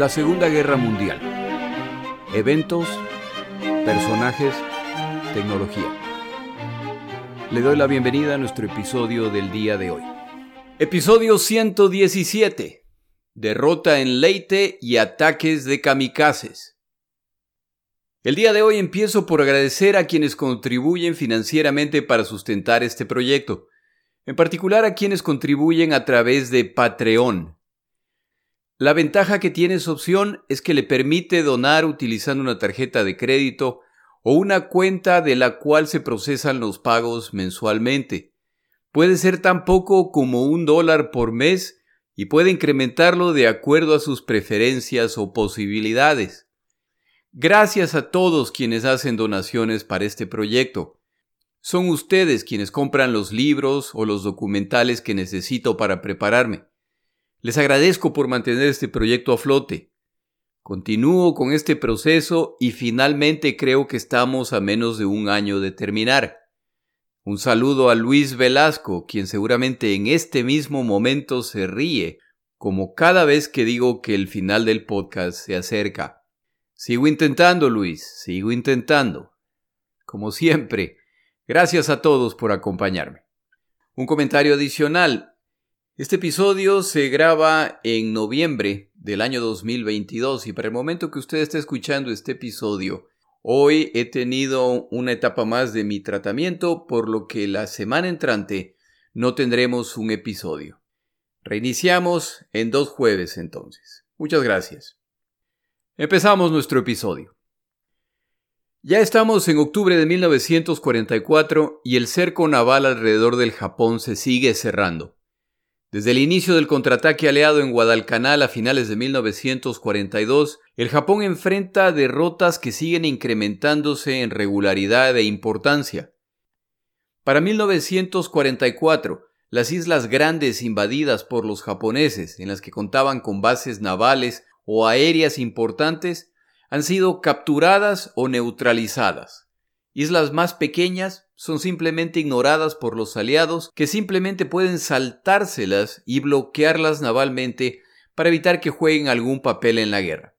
La Segunda Guerra Mundial. Eventos, personajes, tecnología. Le doy la bienvenida a nuestro episodio del día de hoy. Episodio 117. Derrota en Leite y ataques de kamikazes. El día de hoy empiezo por agradecer a quienes contribuyen financieramente para sustentar este proyecto, en particular a quienes contribuyen a través de Patreon. La ventaja que tiene esa opción es que le permite donar utilizando una tarjeta de crédito o una cuenta de la cual se procesan los pagos mensualmente. Puede ser tan poco como un dólar por mes y puede incrementarlo de acuerdo a sus preferencias o posibilidades. Gracias a todos quienes hacen donaciones para este proyecto. Son ustedes quienes compran los libros o los documentales que necesito para prepararme. Les agradezco por mantener este proyecto a flote. Continúo con este proceso y finalmente creo que estamos a menos de un año de terminar. Un saludo a Luis Velasco, quien seguramente en este mismo momento se ríe, como cada vez que digo que el final del podcast se acerca. Sigo intentando, Luis, sigo intentando. Como siempre, gracias a todos por acompañarme. Un comentario adicional. Este episodio se graba en noviembre del año 2022 y para el momento que usted esté escuchando este episodio, hoy he tenido una etapa más de mi tratamiento, por lo que la semana entrante no tendremos un episodio. Reiniciamos en dos jueves entonces. Muchas gracias. Empezamos nuestro episodio. Ya estamos en octubre de 1944 y el cerco naval alrededor del Japón se sigue cerrando. Desde el inicio del contraataque aliado en Guadalcanal a finales de 1942, el Japón enfrenta derrotas que siguen incrementándose en regularidad e importancia. Para 1944, las islas grandes invadidas por los japoneses, en las que contaban con bases navales o aéreas importantes han sido capturadas o neutralizadas. Islas más pequeñas son simplemente ignoradas por los aliados que simplemente pueden saltárselas y bloquearlas navalmente para evitar que jueguen algún papel en la guerra.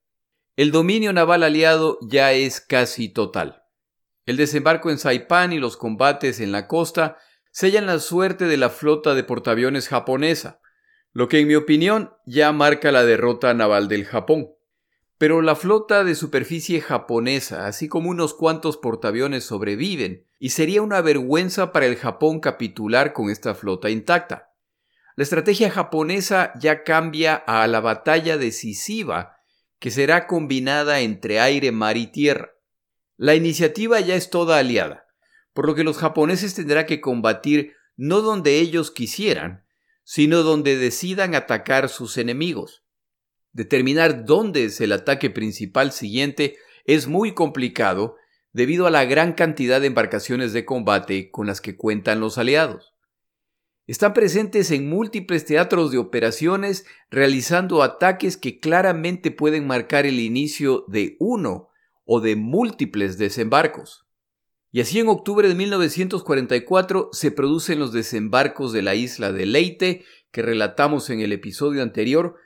El dominio naval aliado ya es casi total. El desembarco en Saipan y los combates en la costa sellan la suerte de la flota de portaaviones japonesa, lo que en mi opinión ya marca la derrota naval del Japón. Pero la flota de superficie japonesa, así como unos cuantos portaaviones sobreviven, y sería una vergüenza para el Japón capitular con esta flota intacta. La estrategia japonesa ya cambia a la batalla decisiva, que será combinada entre aire, mar y tierra. La iniciativa ya es toda aliada, por lo que los japoneses tendrán que combatir no donde ellos quisieran, sino donde decidan atacar sus enemigos. Determinar dónde es el ataque principal siguiente es muy complicado debido a la gran cantidad de embarcaciones de combate con las que cuentan los aliados. Están presentes en múltiples teatros de operaciones realizando ataques que claramente pueden marcar el inicio de uno o de múltiples desembarcos. Y así en octubre de 1944 se producen los desembarcos de la isla de Leyte que relatamos en el episodio anterior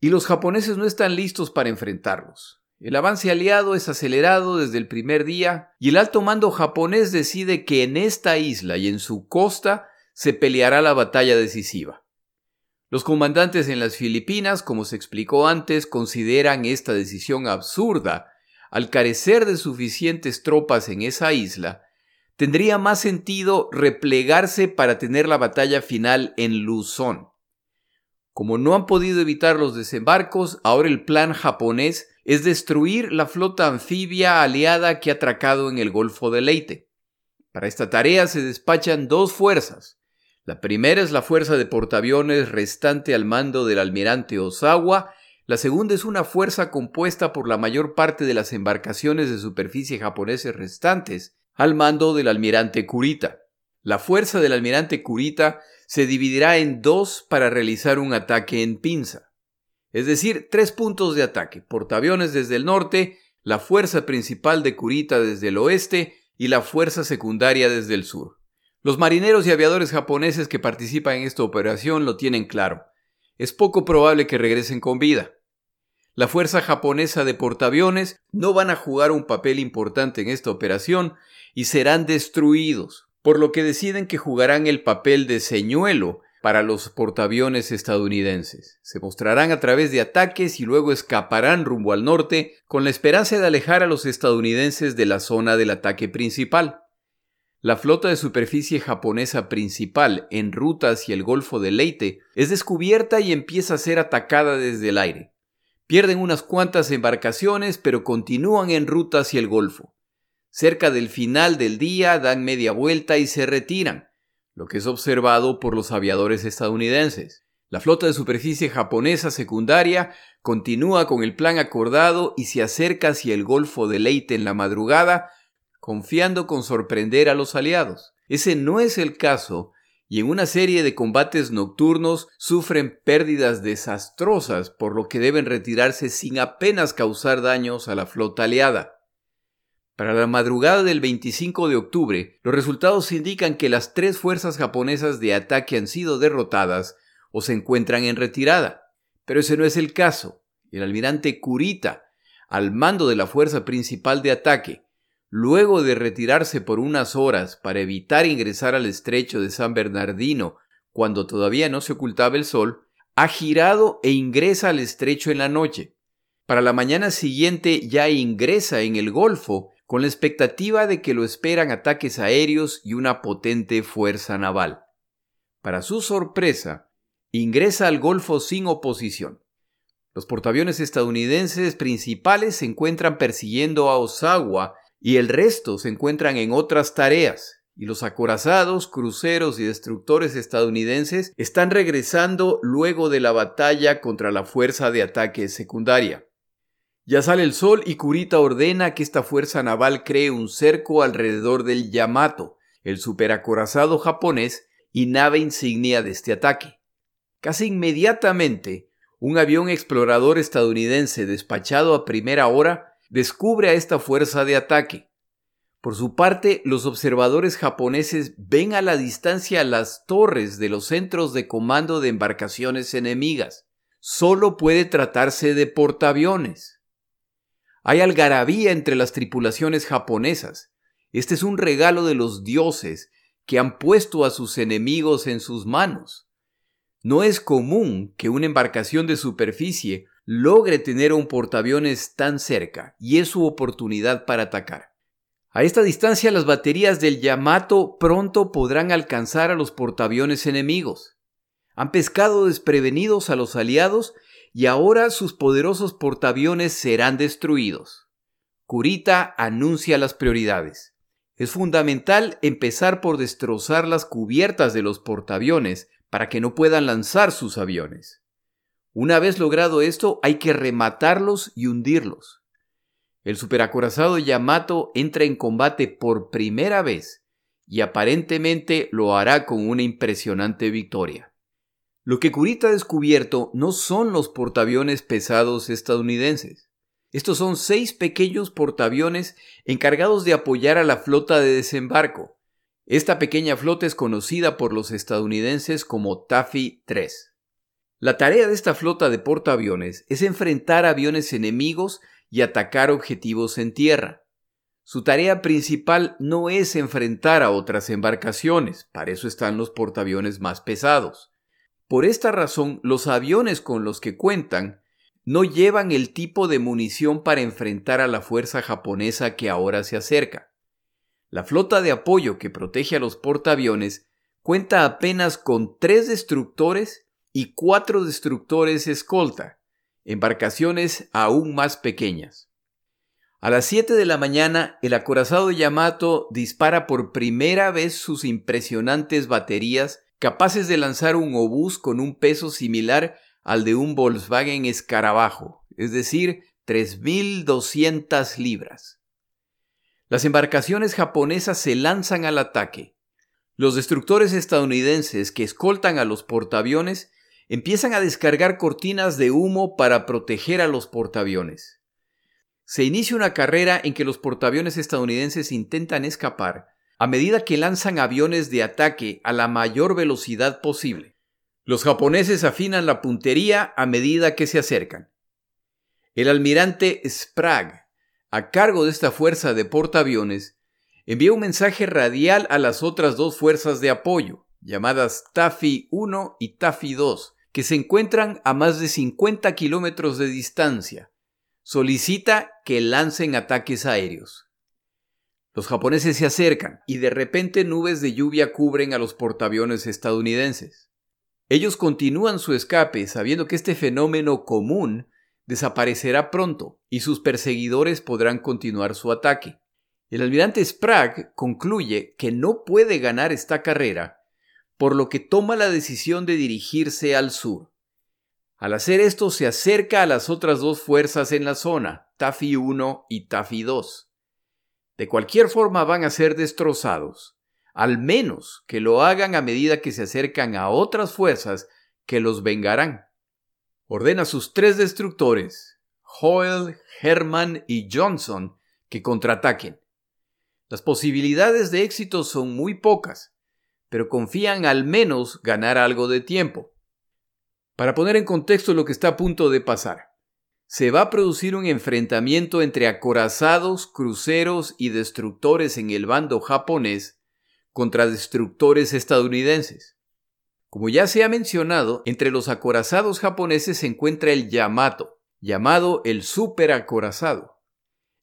y los japoneses no están listos para enfrentarlos. El avance aliado es acelerado desde el primer día y el alto mando japonés decide que en esta isla y en su costa se peleará la batalla decisiva. Los comandantes en las Filipinas, como se explicó antes, consideran esta decisión absurda al carecer de suficientes tropas en esa isla, tendría más sentido replegarse para tener la batalla final en Luzón. Como no han podido evitar los desembarcos, ahora el plan japonés es destruir la flota anfibia aliada que ha atracado en el Golfo de Leyte. Para esta tarea se despachan dos fuerzas. La primera es la fuerza de portaaviones restante al mando del almirante Osawa la segunda es una fuerza compuesta por la mayor parte de las embarcaciones de superficie japoneses restantes, al mando del almirante Kurita. La fuerza del almirante Kurita se dividirá en dos para realizar un ataque en pinza. Es decir, tres puntos de ataque, portaaviones desde el norte, la fuerza principal de Kurita desde el oeste y la fuerza secundaria desde el sur. Los marineros y aviadores japoneses que participan en esta operación lo tienen claro es poco probable que regresen con vida. La fuerza japonesa de portaaviones no van a jugar un papel importante en esta operación y serán destruidos, por lo que deciden que jugarán el papel de señuelo para los portaaviones estadounidenses. Se mostrarán a través de ataques y luego escaparán rumbo al norte con la esperanza de alejar a los estadounidenses de la zona del ataque principal. La flota de superficie japonesa principal en ruta hacia el Golfo de Leyte es descubierta y empieza a ser atacada desde el aire. Pierden unas cuantas embarcaciones, pero continúan en ruta hacia el Golfo. Cerca del final del día dan media vuelta y se retiran, lo que es observado por los aviadores estadounidenses. La flota de superficie japonesa secundaria continúa con el plan acordado y se acerca hacia el Golfo de Leyte en la madrugada, confiando con sorprender a los aliados. Ese no es el caso y en una serie de combates nocturnos sufren pérdidas desastrosas por lo que deben retirarse sin apenas causar daños a la flota aliada. Para la madrugada del 25 de octubre, los resultados indican que las tres fuerzas japonesas de ataque han sido derrotadas o se encuentran en retirada. Pero ese no es el caso. El almirante Kurita, al mando de la fuerza principal de ataque, Luego de retirarse por unas horas para evitar ingresar al estrecho de San Bernardino cuando todavía no se ocultaba el sol, ha girado e ingresa al estrecho en la noche. Para la mañana siguiente ya ingresa en el Golfo con la expectativa de que lo esperan ataques aéreos y una potente fuerza naval. Para su sorpresa, ingresa al Golfo sin oposición. Los portaaviones estadounidenses principales se encuentran persiguiendo a Osawa y el resto se encuentran en otras tareas, y los acorazados, cruceros y destructores estadounidenses están regresando luego de la batalla contra la fuerza de ataque secundaria. Ya sale el sol y Kurita ordena que esta fuerza naval cree un cerco alrededor del Yamato, el superacorazado japonés y nave insignia de este ataque. Casi inmediatamente, un avión explorador estadounidense despachado a primera hora descubre a esta fuerza de ataque. Por su parte, los observadores japoneses ven a la distancia las torres de los centros de comando de embarcaciones enemigas. Solo puede tratarse de portaaviones. Hay algarabía entre las tripulaciones japonesas. Este es un regalo de los dioses que han puesto a sus enemigos en sus manos. No es común que una embarcación de superficie logre tener un portaaviones tan cerca y es su oportunidad para atacar. A esta distancia las baterías del Yamato pronto podrán alcanzar a los portaaviones enemigos. Han pescado desprevenidos a los aliados y ahora sus poderosos portaaviones serán destruidos. Kurita anuncia las prioridades. Es fundamental empezar por destrozar las cubiertas de los portaaviones para que no puedan lanzar sus aviones. Una vez logrado esto, hay que rematarlos y hundirlos. El superacorazado Yamato entra en combate por primera vez y aparentemente lo hará con una impresionante victoria. Lo que Kurita ha descubierto no son los portaaviones pesados estadounidenses. Estos son seis pequeños portaaviones encargados de apoyar a la flota de desembarco. Esta pequeña flota es conocida por los estadounidenses como Taffy 3. La tarea de esta flota de portaaviones es enfrentar aviones enemigos y atacar objetivos en tierra. Su tarea principal no es enfrentar a otras embarcaciones, para eso están los portaaviones más pesados. Por esta razón, los aviones con los que cuentan no llevan el tipo de munición para enfrentar a la fuerza japonesa que ahora se acerca. La flota de apoyo que protege a los portaaviones cuenta apenas con tres destructores y cuatro destructores escolta, embarcaciones aún más pequeñas. A las 7 de la mañana, el acorazado Yamato dispara por primera vez sus impresionantes baterías capaces de lanzar un obús con un peso similar al de un Volkswagen Escarabajo, es decir, 3.200 libras. Las embarcaciones japonesas se lanzan al ataque. Los destructores estadounidenses que escoltan a los portaaviones empiezan a descargar cortinas de humo para proteger a los portaaviones. Se inicia una carrera en que los portaaviones estadounidenses intentan escapar a medida que lanzan aviones de ataque a la mayor velocidad posible. Los japoneses afinan la puntería a medida que se acercan. el almirante Sprague, a cargo de esta fuerza de portaaviones, envió un mensaje radial a las otras dos fuerzas de apoyo, llamadas Taffy 1 y Taffy 2, que se encuentran a más de 50 kilómetros de distancia. Solicita que lancen ataques aéreos. Los japoneses se acercan y de repente nubes de lluvia cubren a los portaaviones estadounidenses. Ellos continúan su escape sabiendo que este fenómeno común desaparecerá pronto y sus perseguidores podrán continuar su ataque. El almirante Sprague concluye que no puede ganar esta carrera, por lo que toma la decisión de dirigirse al sur. Al hacer esto se acerca a las otras dos fuerzas en la zona, Taffy 1 y Taffy 2. De cualquier forma van a ser destrozados, al menos que lo hagan a medida que se acercan a otras fuerzas que los vengarán. Ordena a sus tres destructores, Hoyle, Herman y Johnson, que contraataquen. Las posibilidades de éxito son muy pocas, pero confían al menos ganar algo de tiempo. Para poner en contexto lo que está a punto de pasar se va a producir un enfrentamiento entre acorazados, cruceros y destructores en el bando japonés contra destructores estadounidenses. Como ya se ha mencionado, entre los acorazados japoneses se encuentra el Yamato, llamado el superacorazado,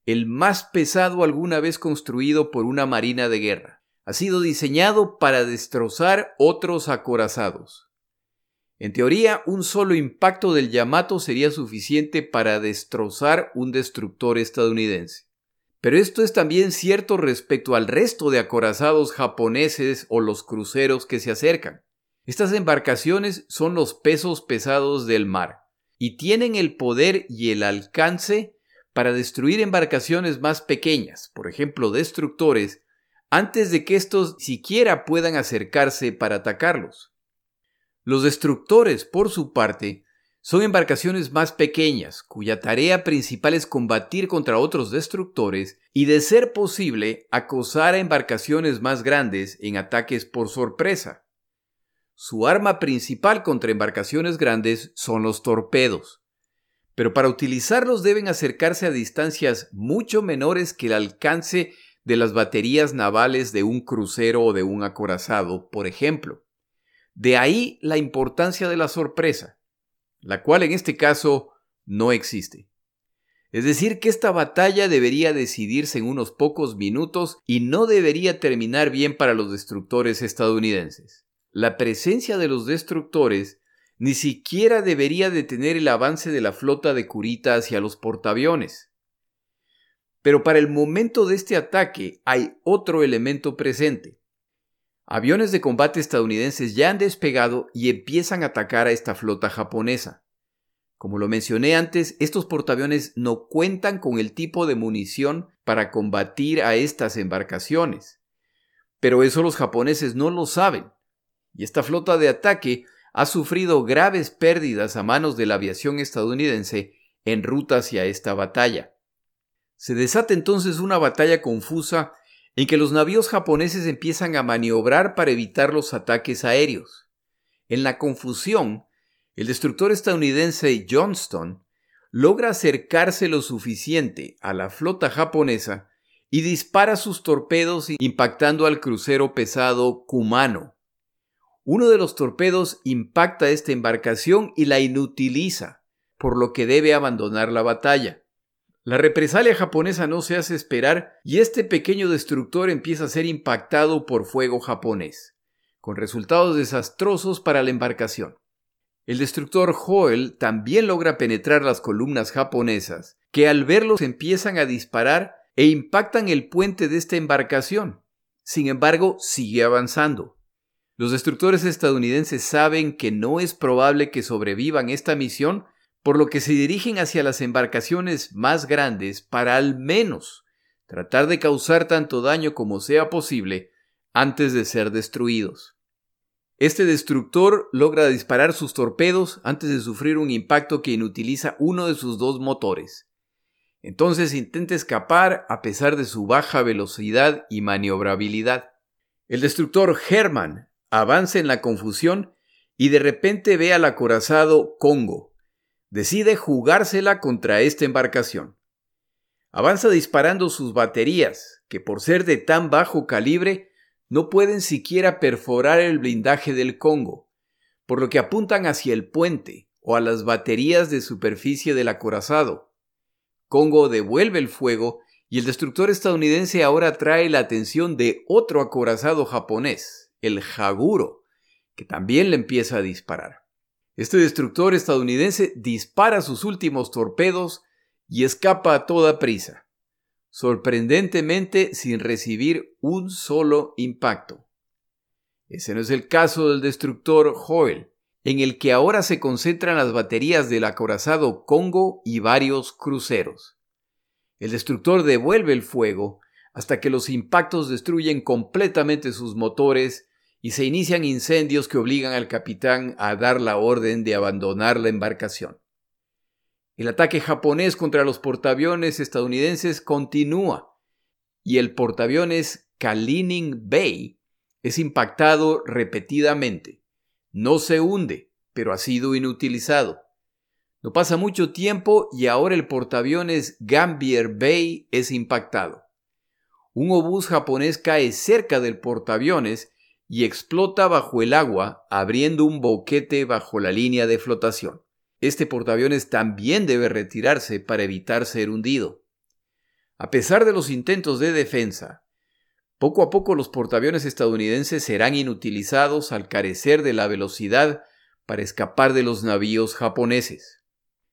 el más pesado alguna vez construido por una marina de guerra. Ha sido diseñado para destrozar otros acorazados. En teoría, un solo impacto del Yamato sería suficiente para destrozar un destructor estadounidense. Pero esto es también cierto respecto al resto de acorazados japoneses o los cruceros que se acercan. Estas embarcaciones son los pesos pesados del mar y tienen el poder y el alcance para destruir embarcaciones más pequeñas, por ejemplo destructores, antes de que estos siquiera puedan acercarse para atacarlos. Los destructores, por su parte, son embarcaciones más pequeñas, cuya tarea principal es combatir contra otros destructores y, de ser posible, acosar a embarcaciones más grandes en ataques por sorpresa. Su arma principal contra embarcaciones grandes son los torpedos, pero para utilizarlos deben acercarse a distancias mucho menores que el alcance de las baterías navales de un crucero o de un acorazado, por ejemplo. De ahí la importancia de la sorpresa, la cual en este caso no existe. Es decir, que esta batalla debería decidirse en unos pocos minutos y no debería terminar bien para los destructores estadounidenses. La presencia de los destructores ni siquiera debería detener el avance de la flota de Kurita hacia los portaaviones. Pero para el momento de este ataque hay otro elemento presente. Aviones de combate estadounidenses ya han despegado y empiezan a atacar a esta flota japonesa. Como lo mencioné antes, estos portaaviones no cuentan con el tipo de munición para combatir a estas embarcaciones. Pero eso los japoneses no lo saben. Y esta flota de ataque ha sufrido graves pérdidas a manos de la aviación estadounidense en ruta hacia esta batalla. Se desata entonces una batalla confusa en que los navíos japoneses empiezan a maniobrar para evitar los ataques aéreos. En la confusión, el destructor estadounidense Johnston logra acercarse lo suficiente a la flota japonesa y dispara sus torpedos impactando al crucero pesado Kumano. Uno de los torpedos impacta esta embarcación y la inutiliza, por lo que debe abandonar la batalla. La represalia japonesa no se hace esperar y este pequeño destructor empieza a ser impactado por fuego japonés, con resultados desastrosos para la embarcación. El destructor Hoel también logra penetrar las columnas japonesas, que al verlos empiezan a disparar e impactan el puente de esta embarcación. Sin embargo, sigue avanzando. Los destructores estadounidenses saben que no es probable que sobrevivan esta misión por lo que se dirigen hacia las embarcaciones más grandes para al menos tratar de causar tanto daño como sea posible antes de ser destruidos. Este destructor logra disparar sus torpedos antes de sufrir un impacto que inutiliza uno de sus dos motores. Entonces intenta escapar a pesar de su baja velocidad y maniobrabilidad. El destructor Herman avanza en la confusión y de repente ve al acorazado Congo, decide jugársela contra esta embarcación. Avanza disparando sus baterías, que por ser de tan bajo calibre no pueden siquiera perforar el blindaje del Congo, por lo que apuntan hacia el puente o a las baterías de superficie del acorazado. Congo devuelve el fuego y el destructor estadounidense ahora atrae la atención de otro acorazado japonés, el Haguro, que también le empieza a disparar. Este destructor estadounidense dispara sus últimos torpedos y escapa a toda prisa, sorprendentemente sin recibir un solo impacto. Ese no es el caso del destructor Hoyle, en el que ahora se concentran las baterías del acorazado Congo y varios cruceros. El destructor devuelve el fuego hasta que los impactos destruyen completamente sus motores y se inician incendios que obligan al capitán a dar la orden de abandonar la embarcación. El ataque japonés contra los portaaviones estadounidenses continúa y el portaaviones Kalining Bay es impactado repetidamente. No se hunde, pero ha sido inutilizado. No pasa mucho tiempo y ahora el portaaviones Gambier Bay es impactado. Un obús japonés cae cerca del portaaviones y explota bajo el agua, abriendo un boquete bajo la línea de flotación. Este portaaviones también debe retirarse para evitar ser hundido. A pesar de los intentos de defensa, poco a poco los portaaviones estadounidenses serán inutilizados al carecer de la velocidad para escapar de los navíos japoneses.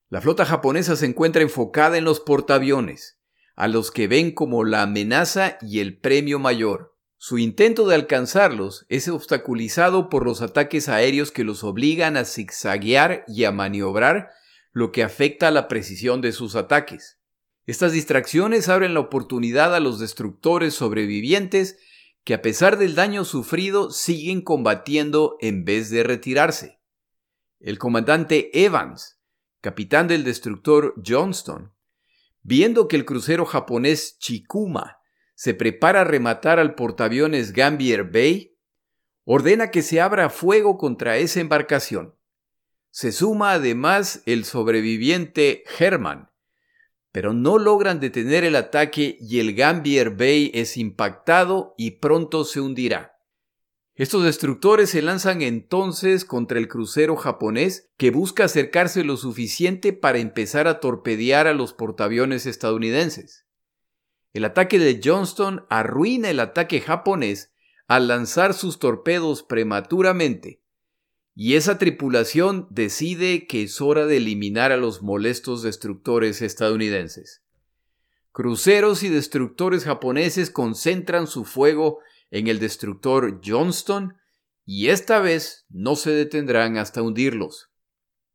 La flota japonesa se encuentra enfocada en los portaaviones, a los que ven como la amenaza y el premio mayor. Su intento de alcanzarlos es obstaculizado por los ataques aéreos que los obligan a zigzaguear y a maniobrar, lo que afecta a la precisión de sus ataques. Estas distracciones abren la oportunidad a los destructores sobrevivientes que a pesar del daño sufrido siguen combatiendo en vez de retirarse. El comandante Evans, capitán del destructor Johnston, viendo que el crucero japonés Chikuma se prepara a rematar al portaaviones Gambier Bay, ordena que se abra fuego contra esa embarcación. Se suma además el sobreviviente Herman, pero no logran detener el ataque y el Gambier Bay es impactado y pronto se hundirá. Estos destructores se lanzan entonces contra el crucero japonés que busca acercarse lo suficiente para empezar a torpedear a los portaaviones estadounidenses. El ataque de Johnston arruina el ataque japonés al lanzar sus torpedos prematuramente, y esa tripulación decide que es hora de eliminar a los molestos destructores estadounidenses. Cruceros y destructores japoneses concentran su fuego en el destructor Johnston y esta vez no se detendrán hasta hundirlos.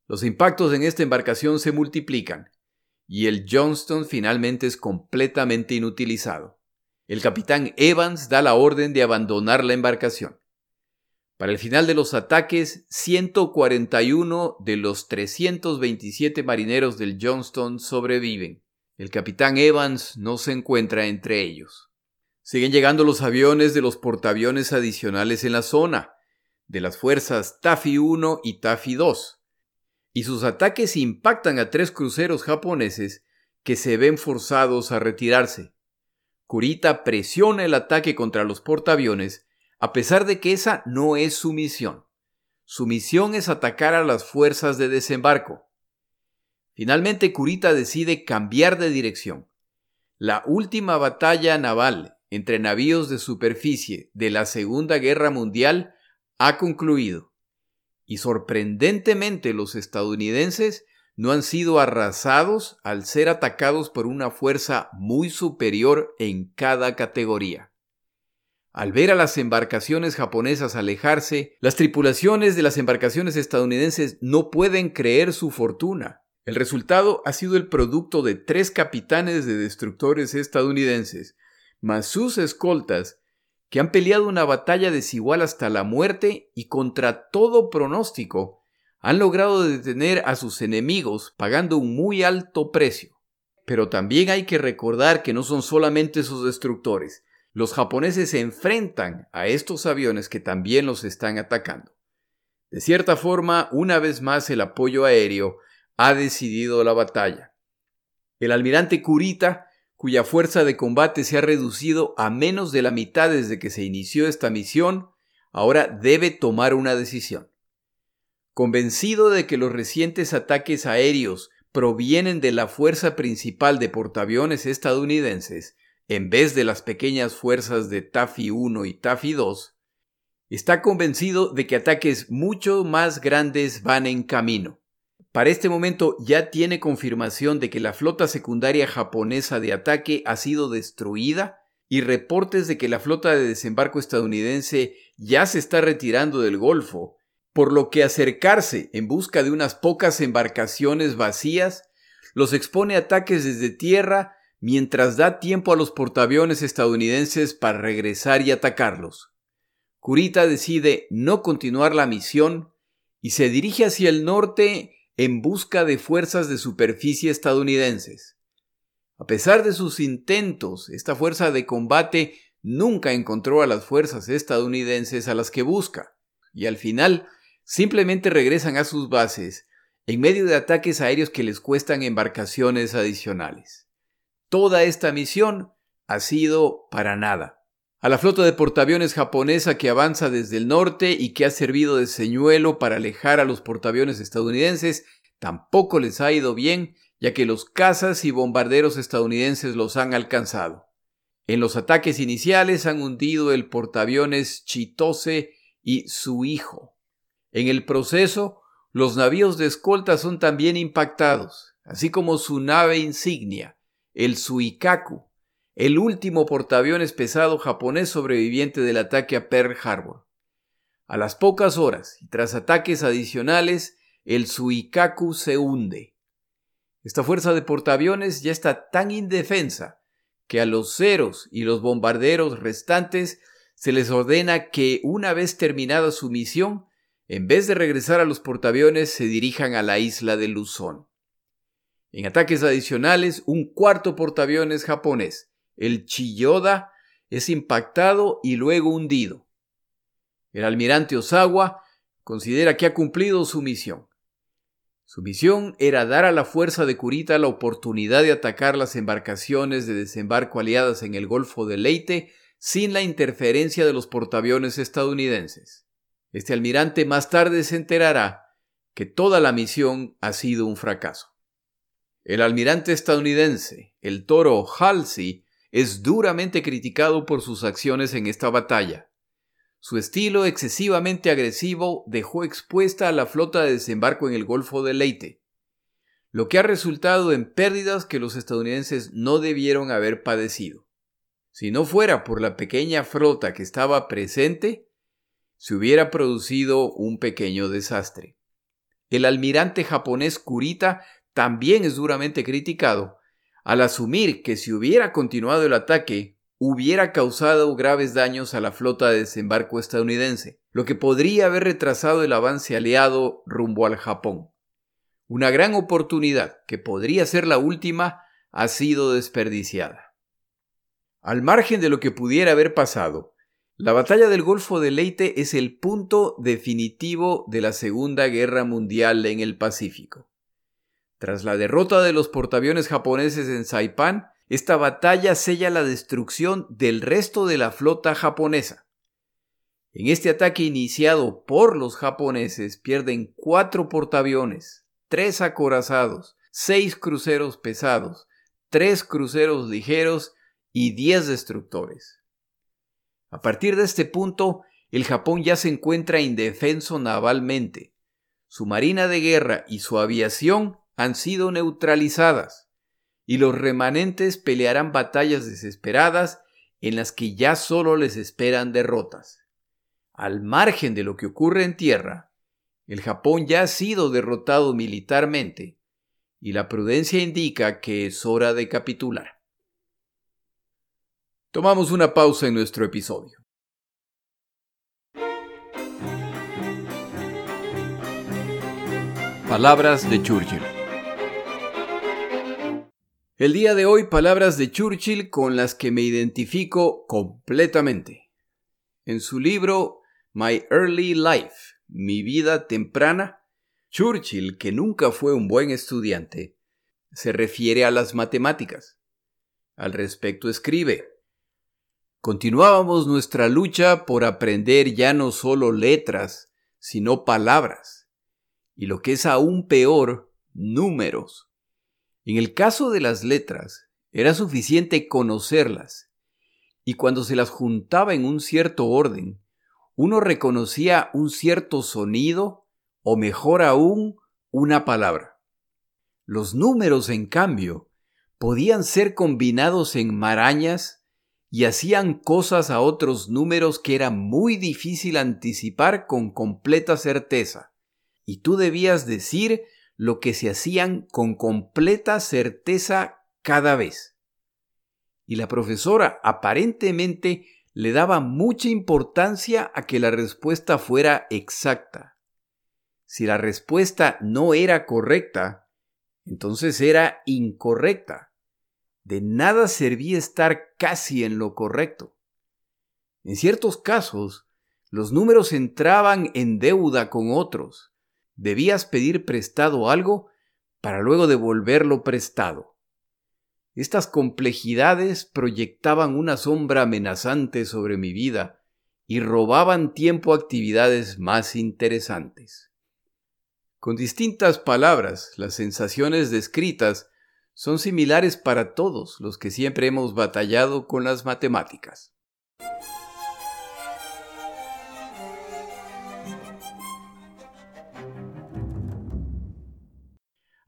Los impactos en esta embarcación se multiplican y el Johnston finalmente es completamente inutilizado. El capitán Evans da la orden de abandonar la embarcación. Para el final de los ataques, 141 de los 327 marineros del Johnston sobreviven. El capitán Evans no se encuentra entre ellos. Siguen llegando los aviones de los portaaviones adicionales en la zona, de las fuerzas Taffy 1 y Taffy 2, y sus ataques impactan a tres cruceros japoneses que se ven forzados a retirarse. Kurita presiona el ataque contra los portaaviones a pesar de que esa no es su misión. Su misión es atacar a las fuerzas de desembarco. Finalmente Kurita decide cambiar de dirección. La última batalla naval entre navíos de superficie de la Segunda Guerra Mundial ha concluido, y sorprendentemente los estadounidenses no han sido arrasados al ser atacados por una fuerza muy superior en cada categoría. Al ver a las embarcaciones japonesas alejarse, las tripulaciones de las embarcaciones estadounidenses no pueden creer su fortuna. El resultado ha sido el producto de tres capitanes de destructores estadounidenses, mas sus escoltas, que han peleado una batalla desigual hasta la muerte y contra todo pronóstico, han logrado detener a sus enemigos pagando un muy alto precio. Pero también hay que recordar que no son solamente sus destructores. Los japoneses se enfrentan a estos aviones que también los están atacando. De cierta forma, una vez más el apoyo aéreo ha decidido la batalla. El almirante Kurita, cuya fuerza de combate se ha reducido a menos de la mitad desde que se inició esta misión, ahora debe tomar una decisión. Convencido de que los recientes ataques aéreos provienen de la fuerza principal de portaaviones estadounidenses, en vez de las pequeñas fuerzas de Taffy 1 y Taffy 2, está convencido de que ataques mucho más grandes van en camino. Para este momento ya tiene confirmación de que la flota secundaria japonesa de ataque ha sido destruida y reportes de que la flota de desembarco estadounidense ya se está retirando del Golfo, por lo que acercarse en busca de unas pocas embarcaciones vacías los expone a ataques desde tierra mientras da tiempo a los portaaviones estadounidenses para regresar y atacarlos. Kurita decide no continuar la misión y se dirige hacia el norte en busca de fuerzas de superficie estadounidenses. A pesar de sus intentos, esta fuerza de combate nunca encontró a las fuerzas estadounidenses a las que busca, y al final simplemente regresan a sus bases en medio de ataques aéreos que les cuestan embarcaciones adicionales. Toda esta misión ha sido para nada. A la flota de portaaviones japonesa que avanza desde el norte y que ha servido de señuelo para alejar a los portaaviones estadounidenses, tampoco les ha ido bien, ya que los cazas y bombarderos estadounidenses los han alcanzado. En los ataques iniciales han hundido el portaaviones Chitose y su hijo. En el proceso, los navíos de escolta son también impactados, así como su nave insignia, el Suikaku, el último portaaviones pesado japonés sobreviviente del ataque a Pearl Harbor. A las pocas horas y tras ataques adicionales, el Suikaku se hunde. Esta fuerza de portaaviones ya está tan indefensa que a los ceros y los bombarderos restantes se les ordena que, una vez terminada su misión, en vez de regresar a los portaaviones, se dirijan a la isla de Luzón. En ataques adicionales, un cuarto portaaviones japonés, el Chiyoda, es impactado y luego hundido. El almirante Osawa considera que ha cumplido su misión. Su misión era dar a la fuerza de Kurita la oportunidad de atacar las embarcaciones de desembarco aliadas en el Golfo de Leyte sin la interferencia de los portaaviones estadounidenses. Este almirante más tarde se enterará que toda la misión ha sido un fracaso. El almirante estadounidense, el toro Halsey, es duramente criticado por sus acciones en esta batalla. Su estilo excesivamente agresivo dejó expuesta a la flota de desembarco en el Golfo de Leyte, lo que ha resultado en pérdidas que los estadounidenses no debieron haber padecido. Si no fuera por la pequeña flota que estaba presente, se hubiera producido un pequeño desastre. El almirante japonés Kurita también es duramente criticado al asumir que si hubiera continuado el ataque, hubiera causado graves daños a la flota de desembarco estadounidense, lo que podría haber retrasado el avance aliado rumbo al Japón. Una gran oportunidad, que podría ser la última, ha sido desperdiciada. Al margen de lo que pudiera haber pasado, la batalla del Golfo de Leyte es el punto definitivo de la Segunda Guerra Mundial en el Pacífico. Tras la derrota de los portaaviones japoneses en Saipan, esta batalla sella la destrucción del resto de la flota japonesa. En este ataque iniciado por los japoneses pierden cuatro portaaviones, tres acorazados, seis cruceros pesados, tres cruceros ligeros y diez destructores. A partir de este punto, el Japón ya se encuentra indefenso navalmente. Su marina de guerra y su aviación han sido neutralizadas y los remanentes pelearán batallas desesperadas en las que ya solo les esperan derrotas. Al margen de lo que ocurre en tierra, el Japón ya ha sido derrotado militarmente y la prudencia indica que es hora de capitular. Tomamos una pausa en nuestro episodio. Palabras de Churchill. El día de hoy palabras de Churchill con las que me identifico completamente. En su libro My Early Life, Mi vida temprana, Churchill, que nunca fue un buen estudiante, se refiere a las matemáticas. Al respecto escribe, Continuábamos nuestra lucha por aprender ya no solo letras, sino palabras, y lo que es aún peor, números. En el caso de las letras, era suficiente conocerlas, y cuando se las juntaba en un cierto orden, uno reconocía un cierto sonido, o mejor aún, una palabra. Los números, en cambio, podían ser combinados en marañas y hacían cosas a otros números que era muy difícil anticipar con completa certeza. Y tú debías decir lo que se hacían con completa certeza cada vez. Y la profesora aparentemente le daba mucha importancia a que la respuesta fuera exacta. Si la respuesta no era correcta, entonces era incorrecta. De nada servía estar casi en lo correcto. En ciertos casos, los números entraban en deuda con otros. Debías pedir prestado algo para luego devolverlo prestado. Estas complejidades proyectaban una sombra amenazante sobre mi vida y robaban tiempo a actividades más interesantes. Con distintas palabras, las sensaciones descritas son similares para todos los que siempre hemos batallado con las matemáticas.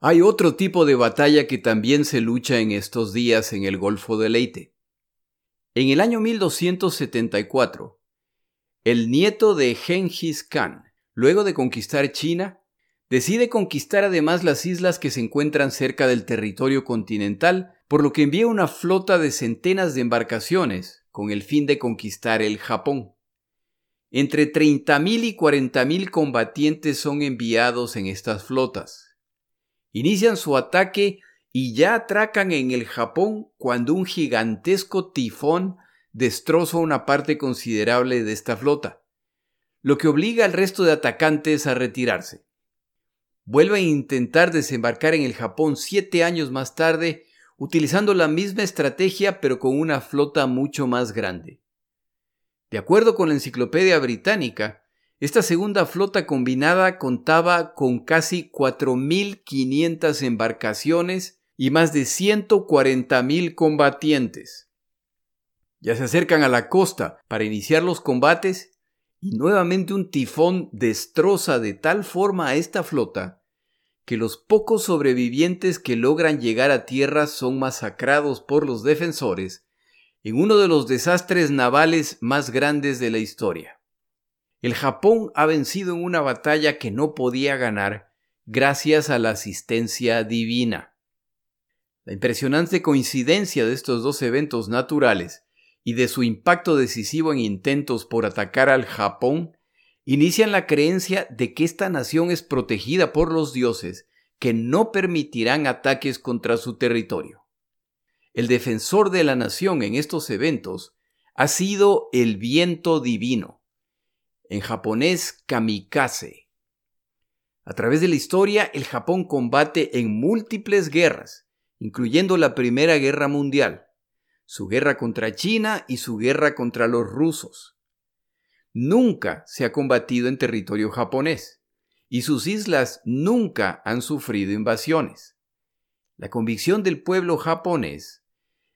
Hay otro tipo de batalla que también se lucha en estos días en el Golfo de Leyte. En el año 1274, el nieto de Genghis Khan, luego de conquistar China, Decide conquistar además las islas que se encuentran cerca del territorio continental, por lo que envía una flota de centenas de embarcaciones con el fin de conquistar el Japón. Entre 30.000 y 40.000 combatientes son enviados en estas flotas. Inician su ataque y ya atracan en el Japón cuando un gigantesco tifón destroza una parte considerable de esta flota, lo que obliga al resto de atacantes a retirarse. Vuelve a intentar desembarcar en el Japón siete años más tarde, utilizando la misma estrategia pero con una flota mucho más grande. De acuerdo con la Enciclopedia Británica, esta segunda flota combinada contaba con casi 4.500 embarcaciones y más de 140.000 combatientes. Ya se acercan a la costa para iniciar los combates y nuevamente un tifón destroza de tal forma a esta flota que los pocos sobrevivientes que logran llegar a tierra son masacrados por los defensores en uno de los desastres navales más grandes de la historia. El Japón ha vencido en una batalla que no podía ganar gracias a la asistencia divina. La impresionante coincidencia de estos dos eventos naturales y de su impacto decisivo en intentos por atacar al Japón, inician la creencia de que esta nación es protegida por los dioses que no permitirán ataques contra su territorio. El defensor de la nación en estos eventos ha sido el viento divino, en japonés kamikaze. A través de la historia, el Japón combate en múltiples guerras, incluyendo la Primera Guerra Mundial, su guerra contra China y su guerra contra los rusos. Nunca se ha combatido en territorio japonés y sus islas nunca han sufrido invasiones. La convicción del pueblo japonés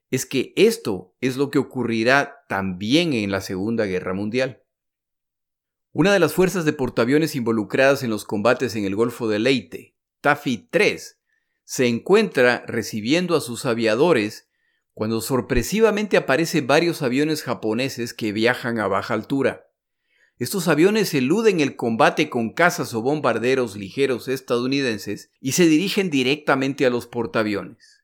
es que esto es lo que ocurrirá también en la Segunda Guerra Mundial. Una de las fuerzas de portaaviones involucradas en los combates en el Golfo de Leyte, Taffy 3, se encuentra recibiendo a sus aviadores cuando sorpresivamente aparecen varios aviones japoneses que viajan a baja altura. Estos aviones eluden el combate con cazas o bombarderos ligeros estadounidenses y se dirigen directamente a los portaaviones.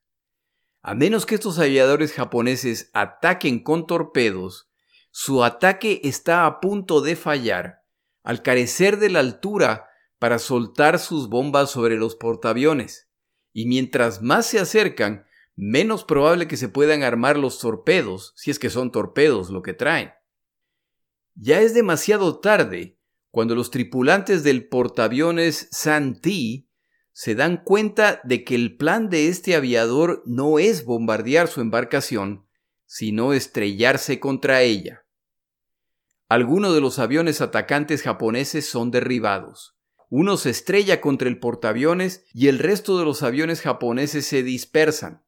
A menos que estos aviadores japoneses ataquen con torpedos, su ataque está a punto de fallar al carecer de la altura para soltar sus bombas sobre los portaaviones, y mientras más se acercan, menos probable que se puedan armar los torpedos, si es que son torpedos lo que traen. Ya es demasiado tarde cuando los tripulantes del portaaviones Santee se dan cuenta de que el plan de este aviador no es bombardear su embarcación, sino estrellarse contra ella. Algunos de los aviones atacantes japoneses son derribados. Uno se estrella contra el portaaviones y el resto de los aviones japoneses se dispersan.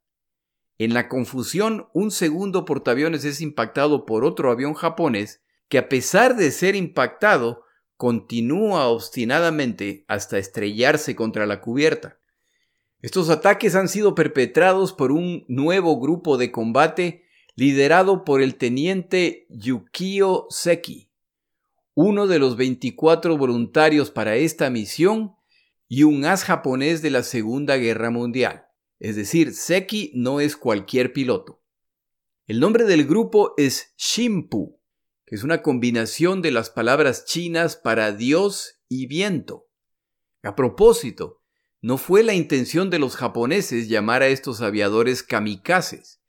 En la confusión, un segundo portaaviones es impactado por otro avión japonés que a pesar de ser impactado, continúa obstinadamente hasta estrellarse contra la cubierta. Estos ataques han sido perpetrados por un nuevo grupo de combate liderado por el teniente Yukio Seki, uno de los 24 voluntarios para esta misión y un as japonés de la Segunda Guerra Mundial. Es decir, Seki no es cualquier piloto. El nombre del grupo es Shimpu, que es una combinación de las palabras chinas para Dios y viento. A propósito, no fue la intención de los japoneses llamar a estos aviadores kamikazes,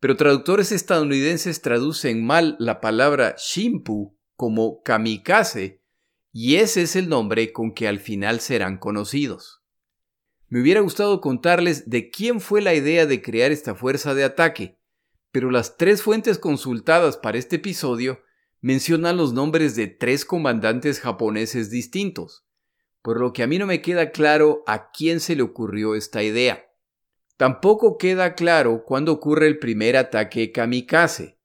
pero traductores estadounidenses traducen mal la palabra Shimpu como kamikaze, y ese es el nombre con que al final serán conocidos. Me hubiera gustado contarles de quién fue la idea de crear esta fuerza de ataque, pero las tres fuentes consultadas para este episodio mencionan los nombres de tres comandantes japoneses distintos, por lo que a mí no me queda claro a quién se le ocurrió esta idea. Tampoco queda claro cuándo ocurre el primer ataque kamikaze,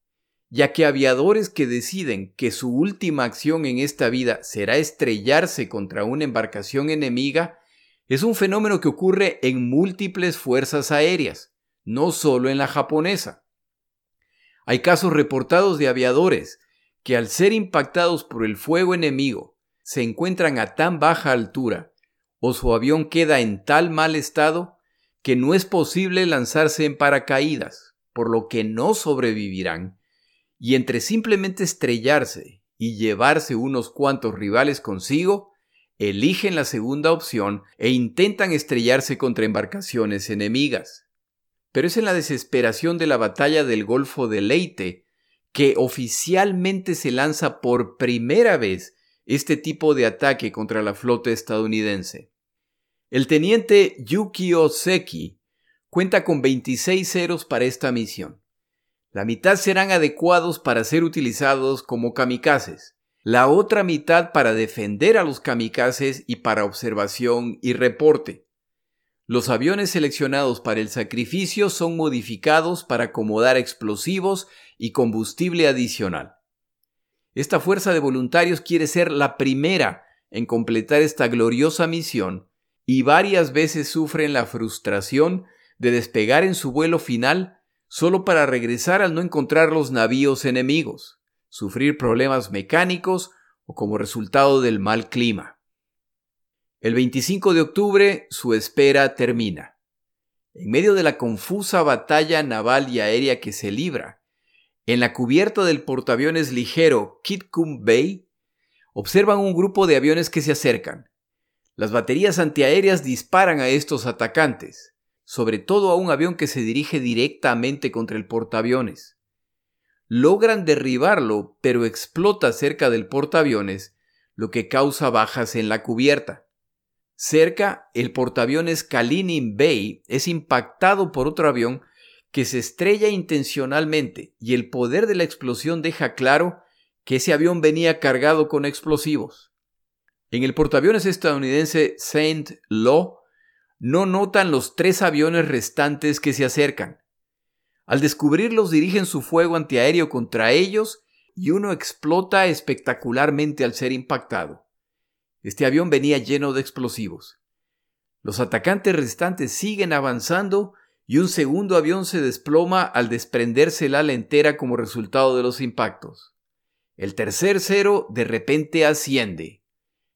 ya que aviadores que deciden que su última acción en esta vida será estrellarse contra una embarcación enemiga es un fenómeno que ocurre en múltiples fuerzas aéreas, no solo en la japonesa. Hay casos reportados de aviadores que al ser impactados por el fuego enemigo se encuentran a tan baja altura o su avión queda en tal mal estado que no es posible lanzarse en paracaídas, por lo que no sobrevivirán, y entre simplemente estrellarse y llevarse unos cuantos rivales consigo, eligen la segunda opción e intentan estrellarse contra embarcaciones enemigas. Pero es en la desesperación de la batalla del Golfo de Leyte que oficialmente se lanza por primera vez este tipo de ataque contra la flota estadounidense. El teniente Yukio Seki cuenta con 26 ceros para esta misión. La mitad serán adecuados para ser utilizados como kamikazes, la otra mitad para defender a los kamikazes y para observación y reporte. Los aviones seleccionados para el sacrificio son modificados para acomodar explosivos y combustible adicional. Esta fuerza de voluntarios quiere ser la primera en completar esta gloriosa misión y varias veces sufren la frustración de despegar en su vuelo final solo para regresar al no encontrar los navíos enemigos sufrir problemas mecánicos o como resultado del mal clima. El 25 de octubre su espera termina. En medio de la confusa batalla naval y aérea que se libra, en la cubierta del portaaviones ligero Kitkum Bay, observan un grupo de aviones que se acercan. Las baterías antiaéreas disparan a estos atacantes, sobre todo a un avión que se dirige directamente contra el portaaviones logran derribarlo, pero explota cerca del portaaviones, lo que causa bajas en la cubierta. Cerca, el portaaviones Kalinin Bay es impactado por otro avión que se estrella intencionalmente y el poder de la explosión deja claro que ese avión venía cargado con explosivos. En el portaaviones estadounidense Saint Law no notan los tres aviones restantes que se acercan. Al descubrirlos dirigen su fuego antiaéreo contra ellos y uno explota espectacularmente al ser impactado. Este avión venía lleno de explosivos. Los atacantes restantes siguen avanzando y un segundo avión se desploma al desprenderse el ala entera como resultado de los impactos. El tercer cero de repente asciende,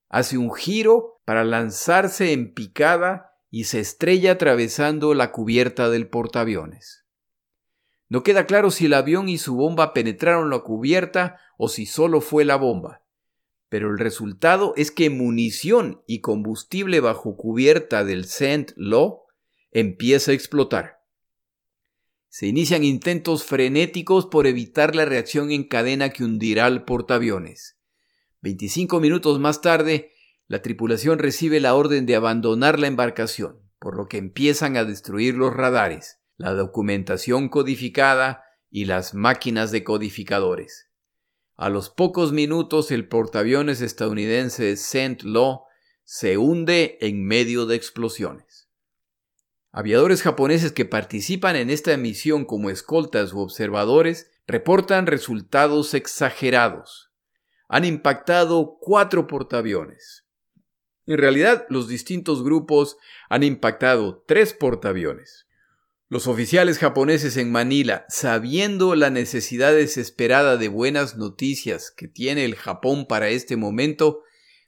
hace un giro para lanzarse en picada y se estrella atravesando la cubierta del portaaviones. No queda claro si el avión y su bomba penetraron la cubierta o si solo fue la bomba. Pero el resultado es que munición y combustible bajo cubierta del Saint Law empieza a explotar. Se inician intentos frenéticos por evitar la reacción en cadena que hundirá al portaaviones. 25 minutos más tarde, la tripulación recibe la orden de abandonar la embarcación, por lo que empiezan a destruir los radares, la documentación codificada y las máquinas decodificadores. A los pocos minutos el portaaviones estadounidense St. Law se hunde en medio de explosiones. Aviadores japoneses que participan en esta misión como escoltas u observadores reportan resultados exagerados. Han impactado cuatro portaaviones. En realidad, los distintos grupos han impactado tres portaaviones. Los oficiales japoneses en Manila, sabiendo la necesidad desesperada de buenas noticias que tiene el Japón para este momento,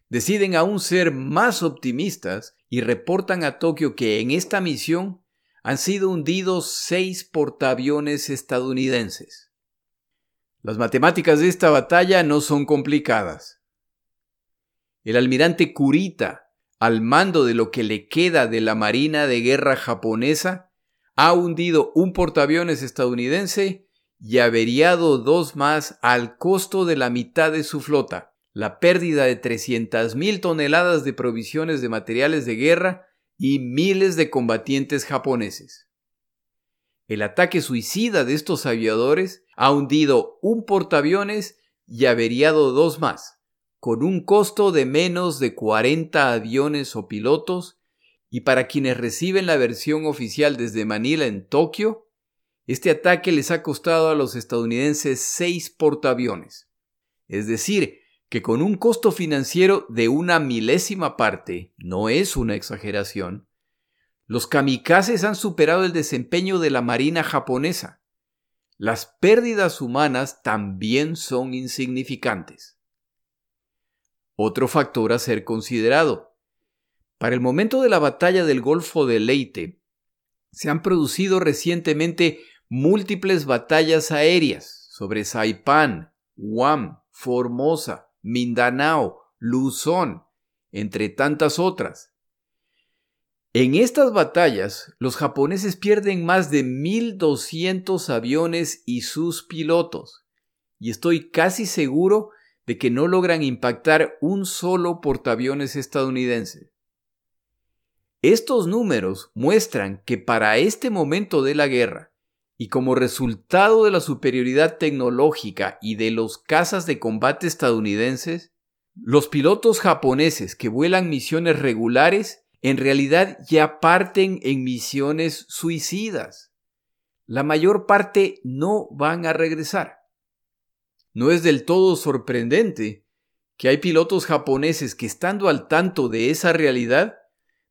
deciden aún ser más optimistas y reportan a Tokio que en esta misión han sido hundidos seis portaaviones estadounidenses. Las matemáticas de esta batalla no son complicadas. El almirante Kurita, al mando de lo que le queda de la Marina de Guerra japonesa, ha hundido un portaaviones estadounidense y averiado dos más al costo de la mitad de su flota, la pérdida de 300.000 toneladas de provisiones de materiales de guerra y miles de combatientes japoneses. El ataque suicida de estos aviadores ha hundido un portaaviones y averiado dos más, con un costo de menos de 40 aviones o pilotos y para quienes reciben la versión oficial desde Manila en Tokio, este ataque les ha costado a los estadounidenses seis portaaviones. Es decir, que con un costo financiero de una milésima parte, no es una exageración, los kamikazes han superado el desempeño de la Marina japonesa. Las pérdidas humanas también son insignificantes. Otro factor a ser considerado. Para el momento de la batalla del Golfo de Leyte, se han producido recientemente múltiples batallas aéreas sobre Saipán, Guam, Formosa, Mindanao, Luzón, entre tantas otras. En estas batallas, los japoneses pierden más de 1.200 aviones y sus pilotos, y estoy casi seguro de que no logran impactar un solo portaaviones estadounidense. Estos números muestran que para este momento de la guerra, y como resultado de la superioridad tecnológica y de los cazas de combate estadounidenses, los pilotos japoneses que vuelan misiones regulares en realidad ya parten en misiones suicidas. La mayor parte no van a regresar. No es del todo sorprendente que hay pilotos japoneses que estando al tanto de esa realidad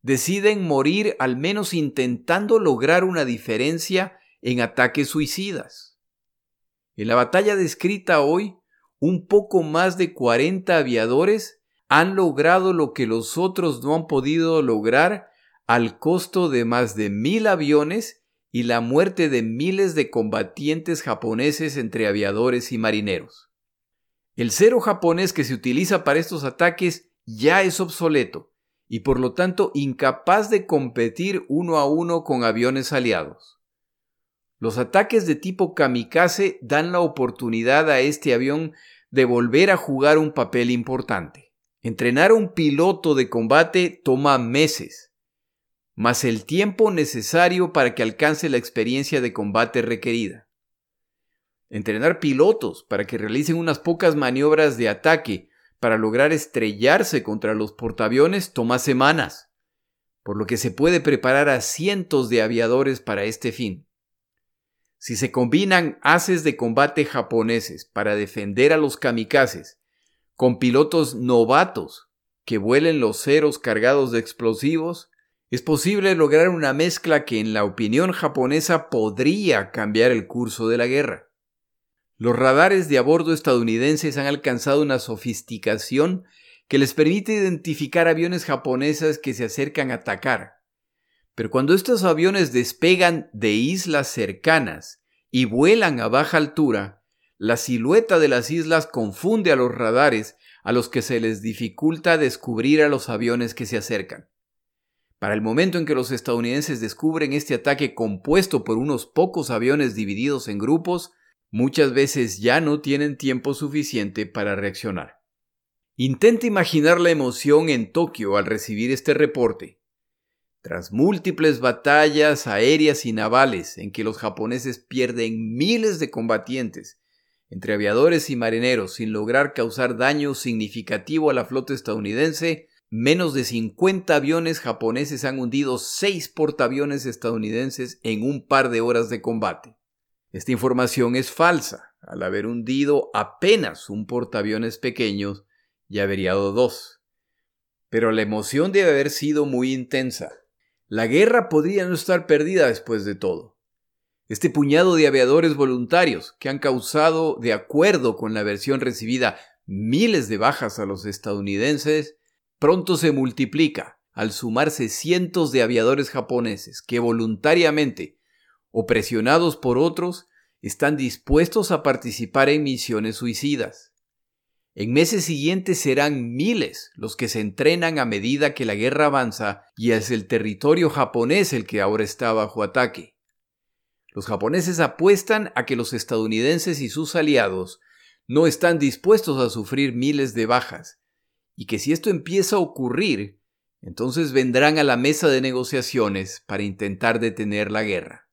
deciden morir al menos intentando lograr una diferencia en ataques suicidas. En la batalla descrita hoy, un poco más de 40 aviadores han logrado lo que los otros no han podido lograr al costo de más de mil aviones y la muerte de miles de combatientes japoneses entre aviadores y marineros. El cero japonés que se utiliza para estos ataques ya es obsoleto y por lo tanto incapaz de competir uno a uno con aviones aliados. Los ataques de tipo kamikaze dan la oportunidad a este avión de volver a jugar un papel importante. Entrenar a un piloto de combate toma meses, más el tiempo necesario para que alcance la experiencia de combate requerida. Entrenar pilotos para que realicen unas pocas maniobras de ataque para lograr estrellarse contra los portaaviones toma semanas, por lo que se puede preparar a cientos de aviadores para este fin. Si se combinan haces de combate japoneses para defender a los kamikazes con pilotos novatos que vuelen los ceros cargados de explosivos, es posible lograr una mezcla que en la opinión japonesa podría cambiar el curso de la guerra. Los radares de a bordo estadounidenses han alcanzado una sofisticación que les permite identificar aviones japoneses que se acercan a atacar. Pero cuando estos aviones despegan de islas cercanas y vuelan a baja altura, la silueta de las islas confunde a los radares a los que se les dificulta descubrir a los aviones que se acercan. Para el momento en que los estadounidenses descubren este ataque compuesto por unos pocos aviones divididos en grupos, muchas veces ya no tienen tiempo suficiente para reaccionar. Intenta imaginar la emoción en Tokio al recibir este reporte. Tras múltiples batallas aéreas y navales en que los japoneses pierden miles de combatientes entre aviadores y marineros sin lograr causar daño significativo a la flota estadounidense, menos de 50 aviones japoneses han hundido seis portaaviones estadounidenses en un par de horas de combate. Esta información es falsa, al haber hundido apenas un portaaviones pequeño y averiado dos. Pero la emoción debe haber sido muy intensa. La guerra podría no estar perdida después de todo. Este puñado de aviadores voluntarios que han causado, de acuerdo con la versión recibida, miles de bajas a los estadounidenses, pronto se multiplica al sumarse cientos de aviadores japoneses que voluntariamente o presionados por otros están dispuestos a participar en misiones suicidas. En meses siguientes serán miles los que se entrenan a medida que la guerra avanza y es el territorio japonés el que ahora está bajo ataque. Los japoneses apuestan a que los estadounidenses y sus aliados no están dispuestos a sufrir miles de bajas, y que si esto empieza a ocurrir, entonces vendrán a la mesa de negociaciones para intentar detener la guerra.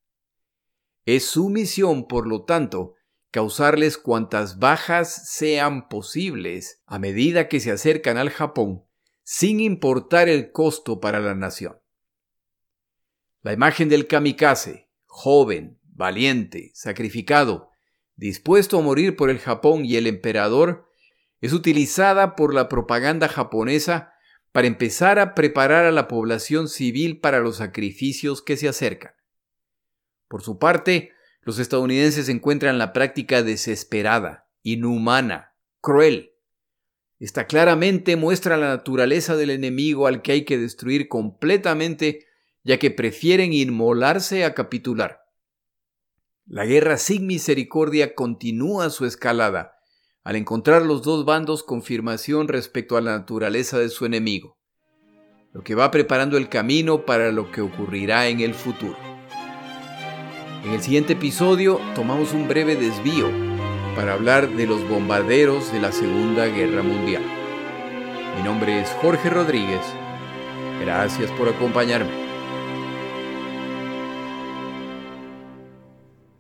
Es su misión, por lo tanto, causarles cuantas bajas sean posibles a medida que se acercan al Japón, sin importar el costo para la nación. La imagen del kamikaze, joven, valiente, sacrificado, dispuesto a morir por el Japón y el emperador, es utilizada por la propaganda japonesa para empezar a preparar a la población civil para los sacrificios que se acercan. Por su parte, los estadounidenses encuentran la práctica desesperada, inhumana, cruel. Esta claramente muestra la naturaleza del enemigo al que hay que destruir completamente ya que prefieren inmolarse a capitular. La guerra sin misericordia continúa su escalada, al encontrar los dos bandos confirmación respecto a la naturaleza de su enemigo, lo que va preparando el camino para lo que ocurrirá en el futuro. En el siguiente episodio tomamos un breve desvío para hablar de los bombarderos de la Segunda Guerra Mundial. Mi nombre es Jorge Rodríguez. Gracias por acompañarme.